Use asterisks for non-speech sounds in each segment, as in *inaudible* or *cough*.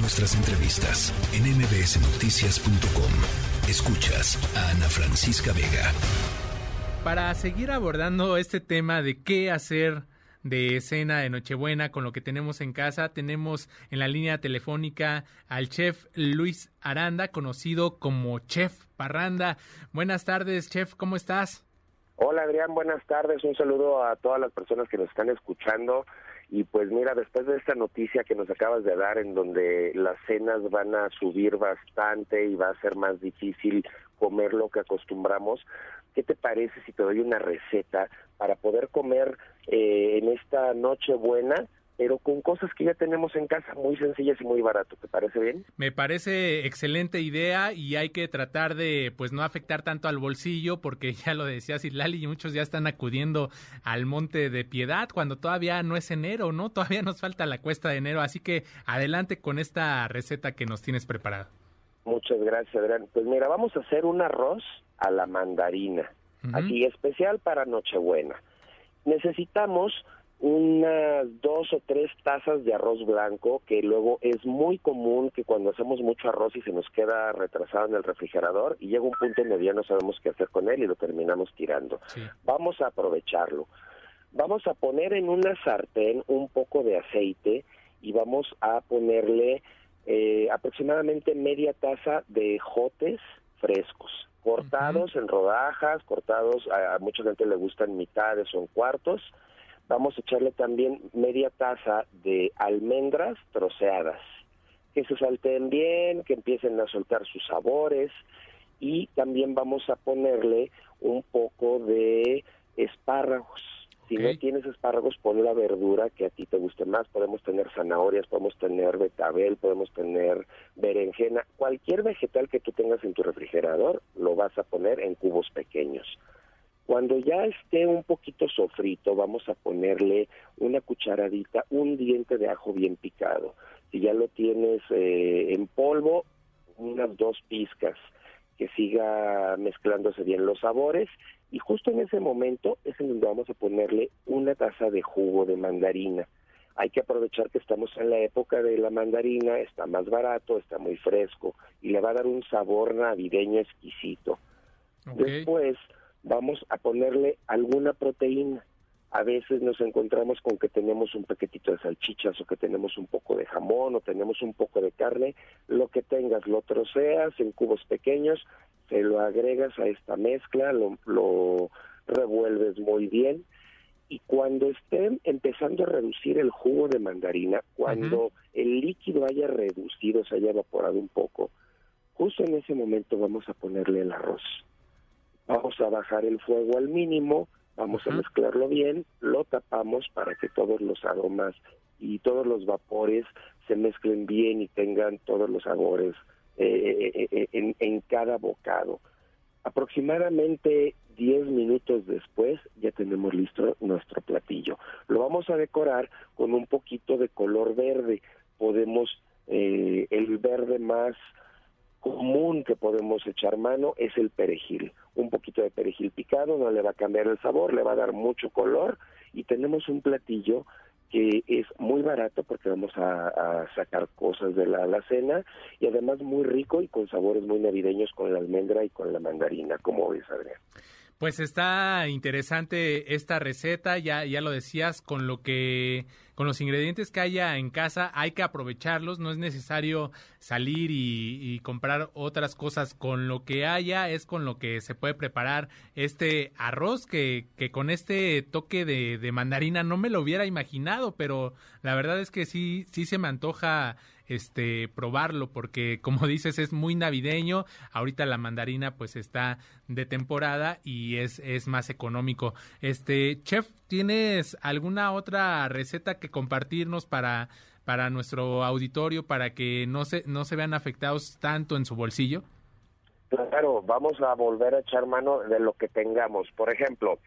Nuestras entrevistas en mbsnoticias.com. Escuchas a Ana Francisca Vega. Para seguir abordando este tema de qué hacer de cena de Nochebuena con lo que tenemos en casa, tenemos en la línea telefónica al chef Luis Aranda, conocido como Chef Parranda. Buenas tardes, chef, ¿cómo estás? Hola Adrián, buenas tardes. Un saludo a todas las personas que nos están escuchando. Y pues mira, después de esta noticia que nos acabas de dar, en donde las cenas van a subir bastante y va a ser más difícil comer lo que acostumbramos, ¿qué te parece si te doy una receta para poder comer eh, en esta noche buena? Pero con cosas que ya tenemos en casa, muy sencillas y muy barato. ¿Te parece bien? Me parece excelente idea y hay que tratar de pues no afectar tanto al bolsillo porque *laughs* ya lo decía Lali y muchos ya están acudiendo al Monte de Piedad cuando todavía no es enero, ¿no? *laughs* Todavía nos falta la cuesta de enero, así que adelante con esta receta que nos tienes preparada. Muchas gracias, Adrián. Pues mira, vamos a hacer un arroz a la mandarina, así especial para Nochebuena. Necesitamos unas dos o tres tazas de arroz blanco, que luego es muy común que cuando hacemos mucho arroz y se nos queda retrasado en el refrigerador y llega un punto en el ya no sabemos qué hacer con él y lo terminamos tirando. Vamos a aprovecharlo. Vamos a poner en una sartén un poco de aceite y vamos a ponerle eh, aproximadamente media taza de jotes frescos cortados en rodajas, cortados, a, a mucha gente le gustan mitades o en cuartos, vamos a echarle también media taza de almendras troceadas, que se salten bien, que empiecen a soltar sus sabores y también vamos a ponerle un poco de espárragos. Si no tienes espárragos, pon la verdura que a ti te guste más. Podemos tener zanahorias, podemos tener betabel, podemos tener berenjena. Cualquier vegetal que tú tengas en tu refrigerador lo vas a poner en cubos pequeños. Cuando ya esté un poquito sofrito, vamos a ponerle una cucharadita, un diente de ajo bien picado. Si ya lo tienes eh, en polvo, unas dos pizcas, que siga mezclándose bien los sabores. Y justo en ese momento es en donde vamos a ponerle una taza de jugo de mandarina. Hay que aprovechar que estamos en la época de la mandarina, está más barato, está muy fresco y le va a dar un sabor navideño exquisito. Después vamos a ponerle alguna proteína. A veces nos encontramos con que tenemos un paquetito de salchichas o que tenemos un poco de jamón o tenemos un poco de carne. Lo que tengas, lo troceas en cubos pequeños, se lo agregas a esta mezcla, lo, lo revuelves muy bien y cuando estén empezando a reducir el jugo de mandarina, cuando el líquido haya reducido, se haya evaporado un poco, justo en ese momento vamos a ponerle el arroz vamos a bajar el fuego al mínimo, vamos a mezclarlo bien, lo tapamos para que todos los aromas y todos los vapores se mezclen bien y tengan todos los sabores eh, eh, eh, en, en, cada bocado. Aproximadamente 10 minutos después ya tenemos listo nuestro platillo. Lo vamos a decorar con un poquito de color verde. Podemos, el verde más común que podemos echar mano es el perejil. Un poquito de perejil picado no le va a cambiar el sabor, le va a dar mucho color y tenemos un platillo que es muy barato porque vamos a, sacar cosas de la alacena y además muy rico y con sabores muy navideños con la almendra y con la mandarina, como ves, Adrián. Pues está interesante esta receta, ya, ya lo decías, con lo que, con los ingredientes que haya en casa hay que aprovecharlos, no es necesario salir y, comprar otras cosas, con lo que haya es con lo que se puede preparar este arroz que, que con este toque de, mandarina no me lo hubiera imaginado, pero la verdad es que sí, sí se me antoja este probarlo porque *laughs* como dices es muy navideño. Ahorita la mandarina pues está de temporada y es es más económico. Este chef tienes alguna otra receta que compartirnos para para nuestro auditorio para que no se no se vean afectados tanto en su bolsillo claro vamos a volver a echar mano de lo que tengamos. Por ejemplo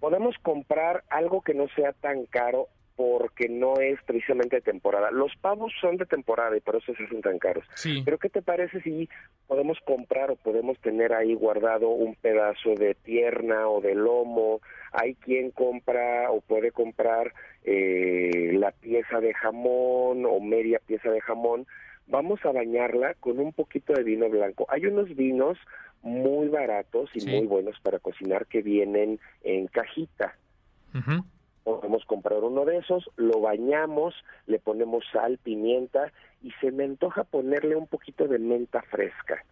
podemos comprar algo que no sea tan caro porque no es precisamente de temporada. Los pavos son de temporada y por eso se hacen tan caros. Sí. Pero ¿qué te parece si podemos comprar o podemos tener ahí guardado un pedazo de pierna o de lomo? Hay quien compra o puede comprar eh, la pieza de jamón o media pieza de jamón. Vamos a bañarla con un poquito de vino blanco. Hay unos vinos muy baratos y Sí. muy buenos para cocinar que vienen en cajita Ujú. Podemos comprar uno de esos, lo bañamos, le ponemos sal, pimienta y se me antoja ponerle un poquito de menta fresca.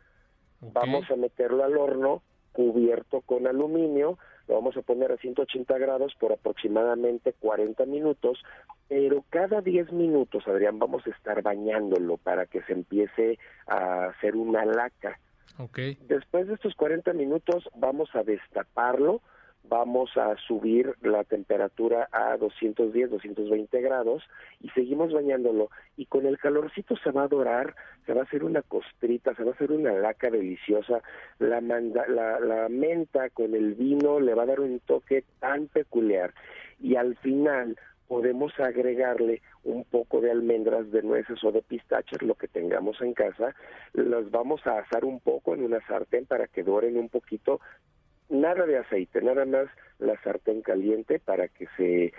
Vamos a meterlo al horno cubierto con aluminio, lo vamos a poner a 180 grados por aproximadamente 40 minutos, pero cada 10 minutos, Adrián, vamos a estar bañándolo para que se empiece a hacer una laca. Ok. Después de estos 40 minutos vamos a destaparlo, vamos a subir la temperatura a 210, 220 grados y seguimos bañándolo. Y con el calorcito se va a dorar, se va a hacer una costrita, se va a hacer una laca deliciosa, la, manda- la, menta con el vino le va a dar un toque tan peculiar. Y al final podemos agregarle un poco de almendras, de nueces o de pistaches, lo que tengamos en casa, las vamos a asar un poco en una sartén para que doren un poquito, nada de aceite, nada más la sartén caliente para que se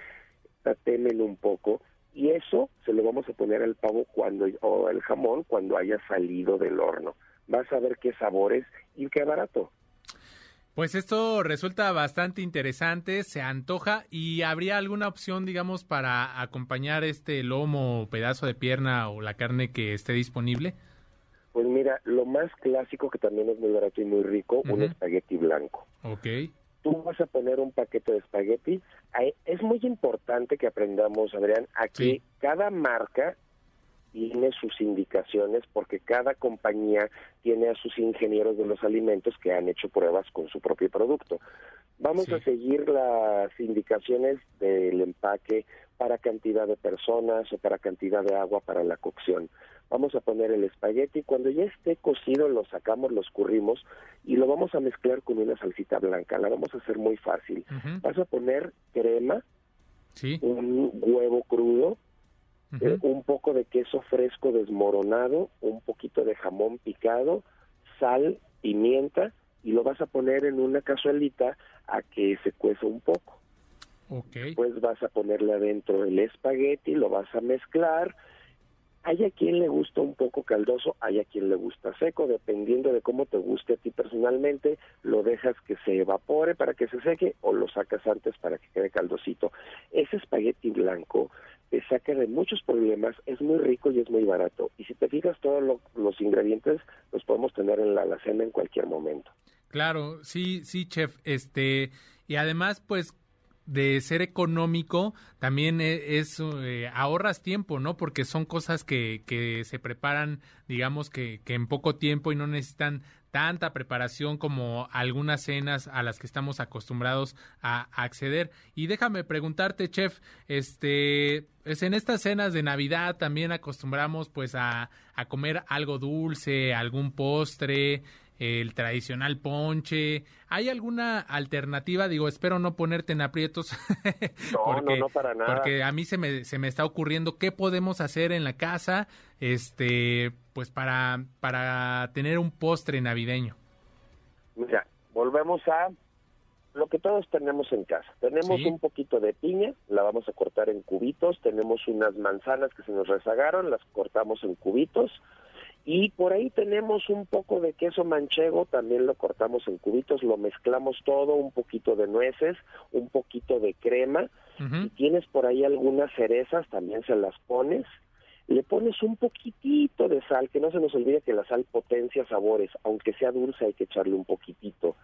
tatemen un poco y eso se lo vamos a poner al pavo cuando o al jamón cuando haya salido del horno. Vas a ver qué sabores y qué barato. Pues esto resulta bastante interesante, se antoja y habría alguna opción, digamos, para acompañar este lomo pedazo de pierna o la carne que esté disponible. Pues mira, lo más clásico que también es muy barato y muy rico, un espagueti blanco. Ok. Tú vas a poner un paquete de espagueti. Es muy importante que aprendamos, Adrián, a que Sí. cada marca tiene sus indicaciones porque cada compañía tiene a sus ingenieros de los alimentos que han hecho pruebas con su propio producto. Vamos Sí. a seguir las indicaciones del empaque para cantidad de personas o para cantidad de agua para la cocción. Vamos a poner el espagueti, cuando ya esté cocido lo sacamos, lo escurrimos y lo vamos a mezclar con una salsita blanca. La vamos a hacer muy fácil. Vas a poner crema, Sí. un huevo crudo, eh, un poco de queso fresco desmoronado, un poquito de jamón picado, sal, pimienta y lo vas a poner en una cazuelita a que se cueza un poco. Después vas a ponerle adentro el espagueti, lo vas a mezclar. Hay a quien le gusta un poco caldoso, hay a quien le gusta seco, dependiendo de cómo te guste a ti personalmente, lo dejas que se evapore para que se seque o lo sacas antes para que quede caldosito. Ese espagueti blanco te saca de muchos problemas, es muy rico y es muy barato. Y si te fijas, todos lo- los ingredientes los podemos tener en la alacena en cualquier momento. Claro, sí, sí, chef. Este, y además, pues, de ser económico, también e- es, eh, ahorras tiempo, ¿no? Porque son cosas que, que se preparan, digamos, que, que en poco tiempo y no necesitan tanta preparación como algunas cenas a las que estamos acostumbrados a, acceder. Y déjame preguntarte, chef, este, pues en estas cenas de Navidad también acostumbramos pues a, a comer algo dulce, algún postre, el tradicional ponche. ¿Hay alguna alternativa? Digo, espero no ponerte en aprietos. *laughs* No, no, no, para nada. Porque a mí se me, se me está ocurriendo qué podemos hacer en la casa, este, pues para, para tener un postre navideño. Mira, volvemos a lo que todos tenemos en casa. Tenemos Sí. un poquito de piña, la vamos a cortar en cubitos. Tenemos unas manzanas que se nos rezagaron, las cortamos en cubitos. Y por ahí tenemos un poco de queso manchego, también lo cortamos en cubitos, lo mezclamos todo, un poquito de nueces, un poquito de crema. Ujú. Si tienes por ahí algunas cerezas, también se las pones. Le pones un poquitito de sal, que no se nos olvide que la sal potencia sabores, aunque sea dulce hay que echarle un poquitito.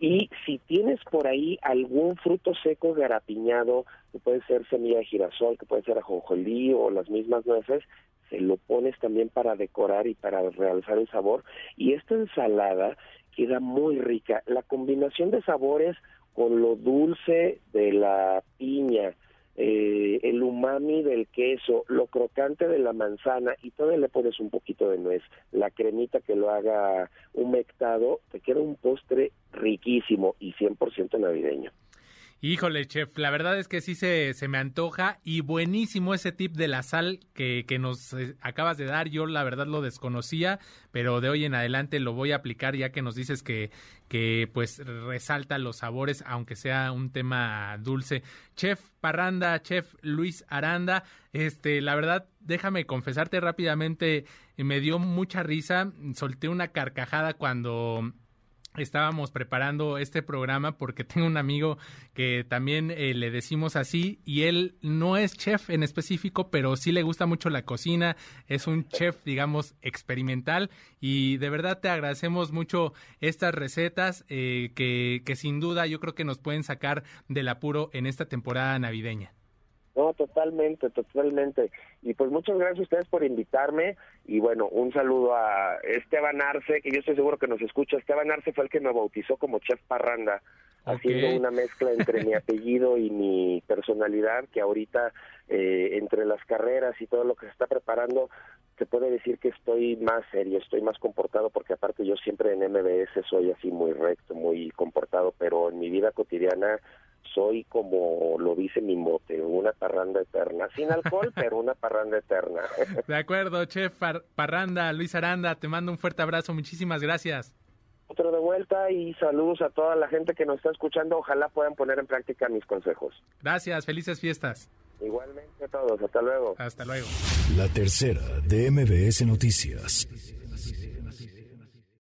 Y si tienes por ahí algún fruto seco garapiñado, que puede ser semilla de girasol, que puede ser ajonjolí o las mismas nueces, se lo pones también para decorar y para realzar el sabor. Y esta ensalada queda muy rica. La combinación de sabores con lo dulce de la piña, eh, el umami del queso, lo crocante de la manzana y todavía le pones un poquito de nuez, la cremita que lo haga humectado, te queda un postre riquísimo y 100% navideño. Híjole, chef, la verdad es que sí se, se me antoja y buenísimo ese tip de la sal que, que nos eh, acabas de dar. Yo la verdad lo desconocía, pero de hoy en adelante lo voy a aplicar ya que nos dices que, que pues resalta los sabores, aunque sea un tema dulce. Chef Parranda, chef Luis Aranda, este, la verdad, déjame confesarte rápidamente, me dio mucha risa, solté una carcajada cuando estábamos preparando este programa porque *laughs* tengo un amigo que también eh, le decimos así y él no es chef en específico, pero sí le gusta mucho la cocina, es un chef, digamos, experimental y de verdad te agradecemos mucho estas recetas eh, que, que sin duda yo creo que nos pueden sacar del apuro en esta temporada navideña. No, totalmente, totalmente. Y pues muchas gracias a ustedes por invitarme y bueno, un saludo a Esteban Arce, que yo estoy seguro que nos escucha. Esteban Arce fue el que me bautizó como Chef Parranda, haciendo una mezcla entre mi *laughs* apellido y mi personalidad, que ahorita eh, entre las carreras y todo lo que se está preparando, se puede decir que estoy más serio, estoy más comportado, porque aparte yo siempre en MBS soy así muy recto, muy comportado, pero en mi vida cotidiana soy como lo dice mi mote, una parranda eterna, sin alcohol, *laughs* pero una parranda eterna. De acuerdo, chef Parranda, Luis Aranda, te mando un fuerte abrazo, muchísimas gracias. Otro de vuelta y saludos a toda la gente que nos está escuchando, ojalá puedan poner en práctica mis consejos. Gracias, felices fiestas. Igualmente a todos, hasta luego. Hasta luego. La tercera de MBS Noticias.